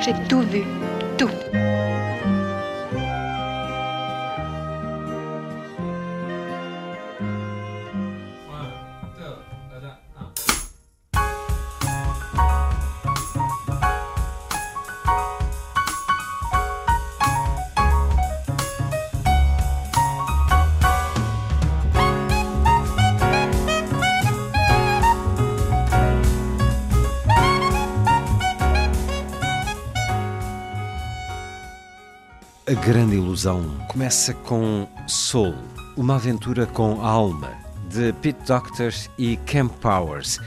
J'ai tout vu, tout. Grande ilusão começa com Soul, uma aventura com alma, de Pete Doctor e Camp Powers,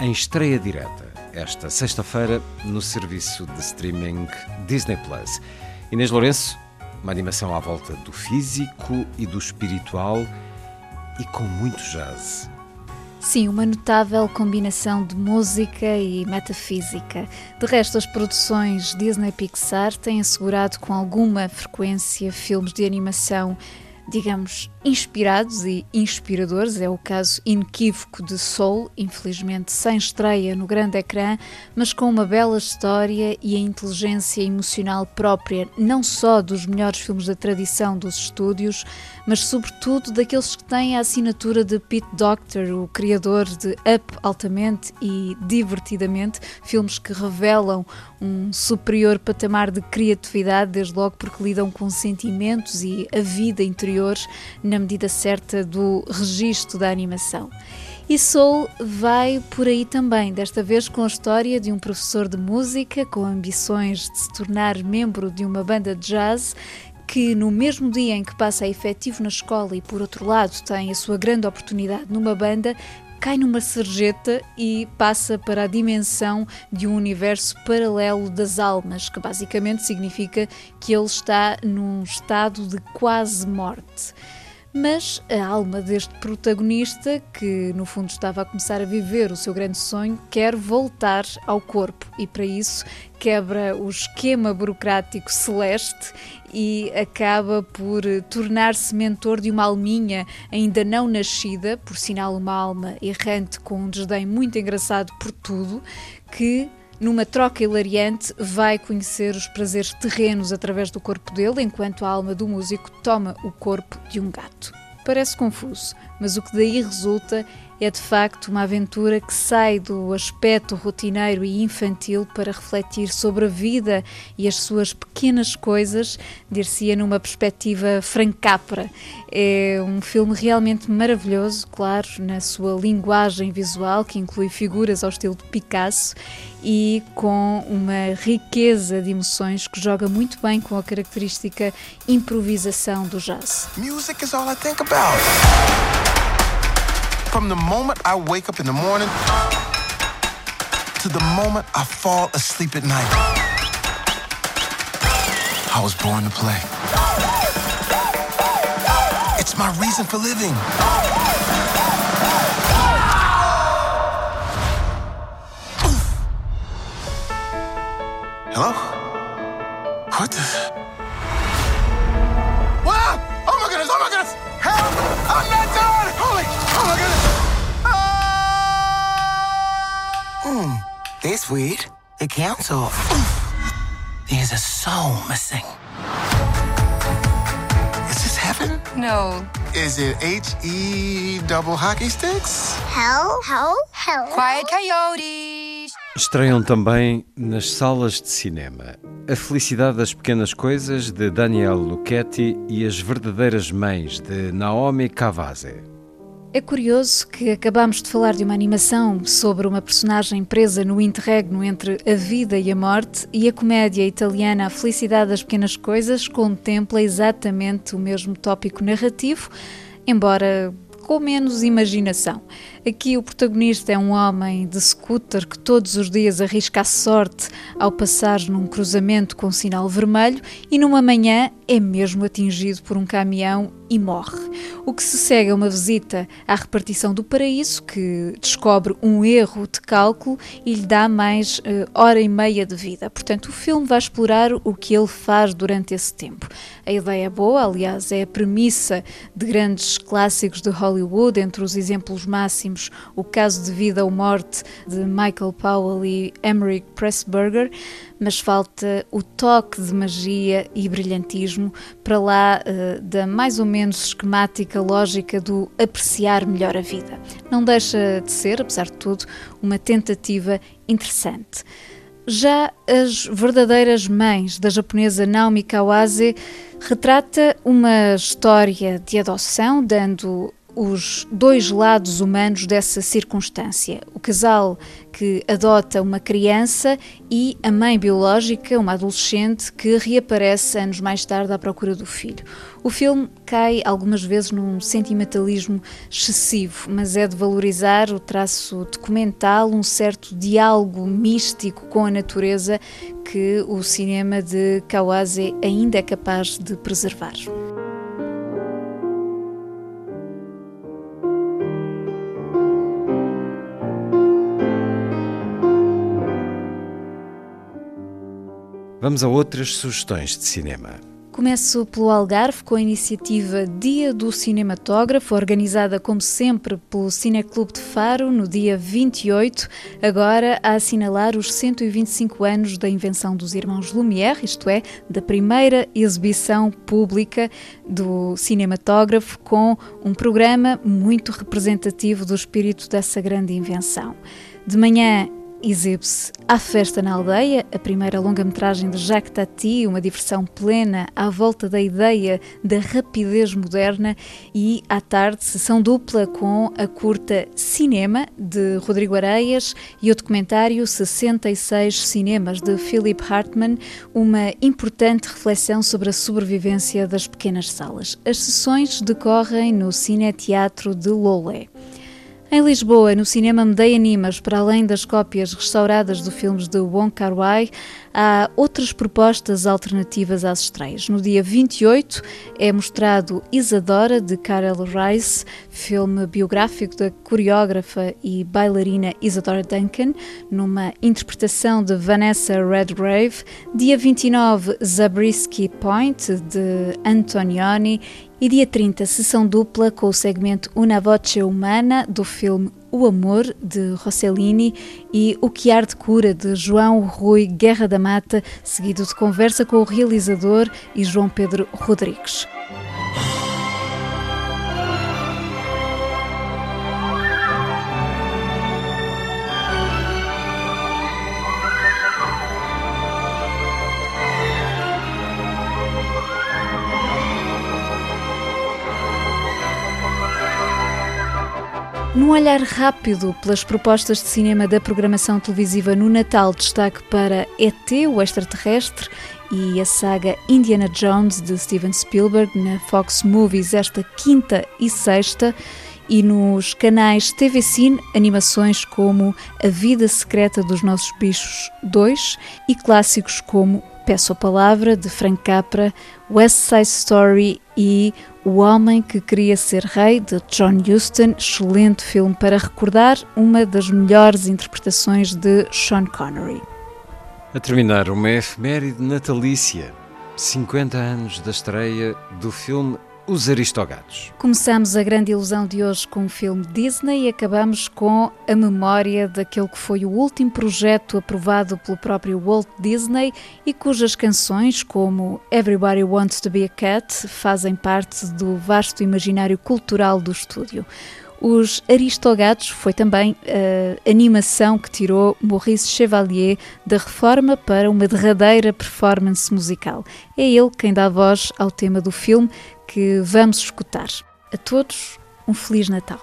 em estreia direta, esta sexta-feira, no serviço de streaming Disney Plus. Inês Lourenço, uma animação à volta do físico e do espiritual e com muito jazz. Sim, uma notável combinação de música e metafísica. De resto, as produções Disney Pixar têm assegurado com alguma frequência filmes de animação, digamos, inspirados e inspiradores. É o caso inequívoco de Soul, infelizmente sem estreia no grande ecrã, mas com uma bela história e a inteligência emocional própria, não só dos melhores filmes da tradição dos estúdios, mas sobretudo daqueles que têm a assinatura de Pete Docter, o criador de Up altamente e divertidamente, filmes que revelam um superior patamar de criatividade, desde logo porque lidam com sentimentos e a vida interiores na medida certa do registro da animação. E Soul vai por aí também, desta vez com a história de um professor de música com ambições de se tornar membro de uma banda de jazz que no mesmo dia em que passa efetivo na escola e por outro lado tem a sua grande oportunidade numa banda, cai numa sarjeta e passa para a dimensão de um universo paralelo das almas, que basicamente significa que ele está num estado de quase morte. Mas a alma deste protagonista, que no fundo estava a começar a viver o seu grande sonho, quer voltar ao corpo. E para isso quebra o esquema burocrático celeste e acaba por tornar-se mentor de uma alminha ainda não nascida, por sinal uma alma errante com um desdém muito engraçado por tudo, que numa troca hilariante, vai conhecer os prazeres terrenos através do corpo dele, enquanto a alma do músico toma o corpo de um gato. Parece confuso, mas o que daí resulta é de facto uma aventura que sai do aspecto rotineiro e infantil para refletir sobre a vida e as suas pequenas coisas, dir-se-ia numa perspectiva francapra. É um filme realmente maravilhoso, claro, na sua linguagem visual, que inclui figuras ao estilo de Picasso e com uma riqueza de emoções que joga muito bem com a característica improvisação do jazz. Music is all I think about. From the moment I wake up in the morning to the moment I fall asleep at night. I was born to play. It's my reason for living. Hello? What the? This weird. The count's off. There's a soul missing. Is this heaven? No. Is it H E double hockey sticks? Hell? Hell? Hell? Quiet coyotes. Estreiam também nas salas de cinema A Felicidade das Pequenas Coisas, de Daniel Lucchetti, e As Verdadeiras Mães, de Naomi Cavazze. É curioso que acabamos de falar de uma animação sobre uma personagem presa no interregno entre a vida e a morte, e a comédia italiana A Felicidade das Pequenas Coisas contempla exatamente o mesmo tópico narrativo, embora com menos imaginação. Aqui o protagonista é um homem de scooter que todos os dias arrisca a sorte ao passar num cruzamento com sinal vermelho e numa manhã é mesmo atingido por um caminhão e morre. O que se segue é uma visita à repartição do paraíso, que descobre um erro de cálculo e lhe dá mais uh, hora e meia de vida. Portanto, o filme vai explorar o que ele faz durante esse tempo. A ideia é boa, aliás, é a premissa de grandes clássicos de Hollywood, entre os exemplos máximos, o caso de vida ou morte de Michael Powell e Emmerich Pressburger, mas falta o toque de magia e brilhantismo para lá uh, da mais ou menos esquemática lógica do apreciar melhor a vida. Não deixa de ser, apesar de tudo, uma tentativa interessante. Já As Verdadeiras Mães, da japonesa Naomi Kawase, retrata uma história de adoção, dando os dois lados humanos dessa circunstância. O casal que adota uma criança e a mãe biológica, uma adolescente, que reaparece anos mais tarde à procura do filho. O filme cai algumas vezes num sentimentalismo excessivo, mas é de valorizar o traço documental, um certo diálogo místico com a natureza que o cinema de Kawase ainda é capaz de preservar. Vamos a outras sugestões de cinema. Começo pelo Algarve com a iniciativa Dia do Cinematógrafo, organizada como sempre pelo Cineclube de Faro no dia 28, agora a assinalar os 125 anos da invenção dos irmãos Lumière, isto é, da primeira exibição pública do cinematógrafo com um programa muito representativo do espírito dessa grande invenção. De manhã exibe-se A Festa na Aldeia, a primeira longa-metragem de Jacques Tati, uma diversão plena à volta da ideia da rapidez moderna, e à tarde, sessão dupla com a curta Cinema, de Rodrigo Areias, e o documentário 66 Cinemas, de Philip Hartman, uma importante reflexão sobre a sobrevivência das pequenas salas. As sessões decorrem no Cine Teatro de Lolé. Em Lisboa, no cinema Medei Animas, para além das cópias restauradas de filmes de Wong Kar-wai, há outras propostas alternativas às estreias. No dia 28 é mostrado Isadora, de Karel Rice, filme biográfico da coreógrafa e bailarina Isadora Duncan, numa interpretação de Vanessa Redgrave. Dia 29, Zabriskie Point, de Antonioni e dia 30, sessão dupla com o segmento Una Voce Humana do filme O Amor, de Rossellini, e O Que Ar de Cura, de João Rui Guerra da Mata, seguido de conversa com o realizador e João Pedro Rodrigues. Num olhar rápido pelas propostas de cinema da programação televisiva no Natal, destaque para ET, o extraterrestre, e a saga Indiana Jones de Steven Spielberg na Fox Movies esta quinta e sexta e nos canais TV Cine animações como A Vida Secreta dos Nossos Bichos 2 e clássicos como Peço a Palavra de Frank Capra, West Side Story e o Homem que Queria Ser Rei, de John Huston, excelente filme para recordar uma das melhores interpretações de Sean Connery. A terminar, uma efeméride natalícia, 50 anos da estreia do filme os Aristogatos. Começamos a grande ilusão de hoje com o filme Disney e acabamos com a memória daquele que foi o último projeto aprovado pelo próprio Walt Disney e cujas canções, como Everybody Wants to Be a Cat, fazem parte do vasto imaginário cultural do estúdio. Os Aristogatos foi também a animação que tirou Maurice Chevalier da reforma para uma derradeira performance musical. É ele quem dá voz ao tema do filme que vamos escutar. A todos, um Feliz Natal.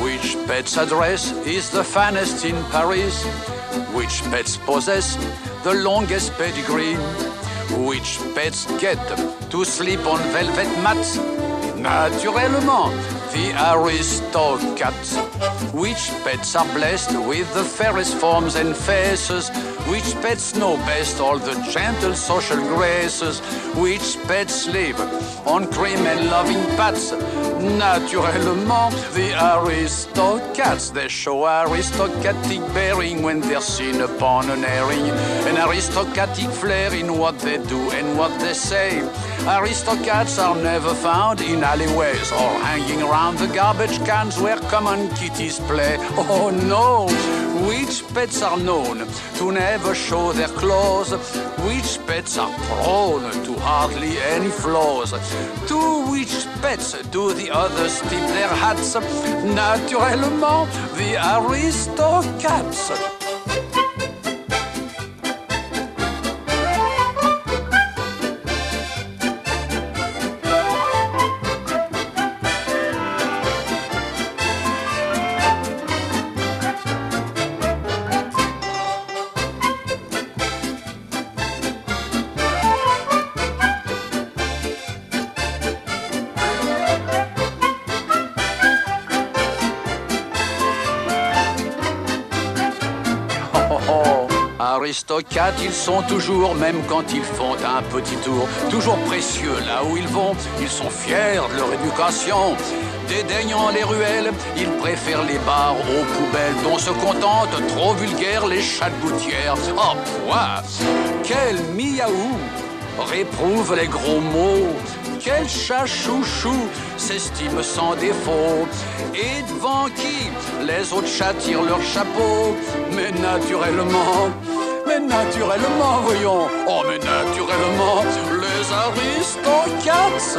Which pet's address is the finest in Paris? Which pets possess the longest pedigree? Which pets get to sleep on velvet mats? Naturellement, the aristocrats. Which pets are blessed with the fairest forms and faces? Which pets know best all the gentle social graces? Which pets live on cream and loving pats? Naturellement, the aristocrats. They show aristocratic bearing when they're seen upon an airing. An aristocratic flair in what they do and what they say. Aristocrats are never found in alleyways or hanging around the garbage cans where common kitties play. Oh no! Which pets are known to never show their claws? Which pets are prone to hardly any flaws? To which pets do the others tip their hats? Naturellement, the aristocrats. Aristocrates, ils sont toujours, même quand ils font un petit tour, toujours précieux là où ils vont. Ils sont fiers de leur éducation. Dédaignant les ruelles, ils préfèrent les bars aux poubelles dont se contentent trop vulgaires les chats de gouttière. Oh, point Quel miaou Réprouve les gros mots quel chat chouchou s'estime sans défaut Et devant qui les autres chats tirent leur chapeau Mais naturellement, mais naturellement, voyons. Oh, mais naturellement, les aristocrates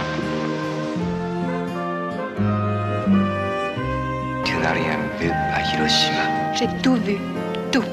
J'ai tout vu. Tout.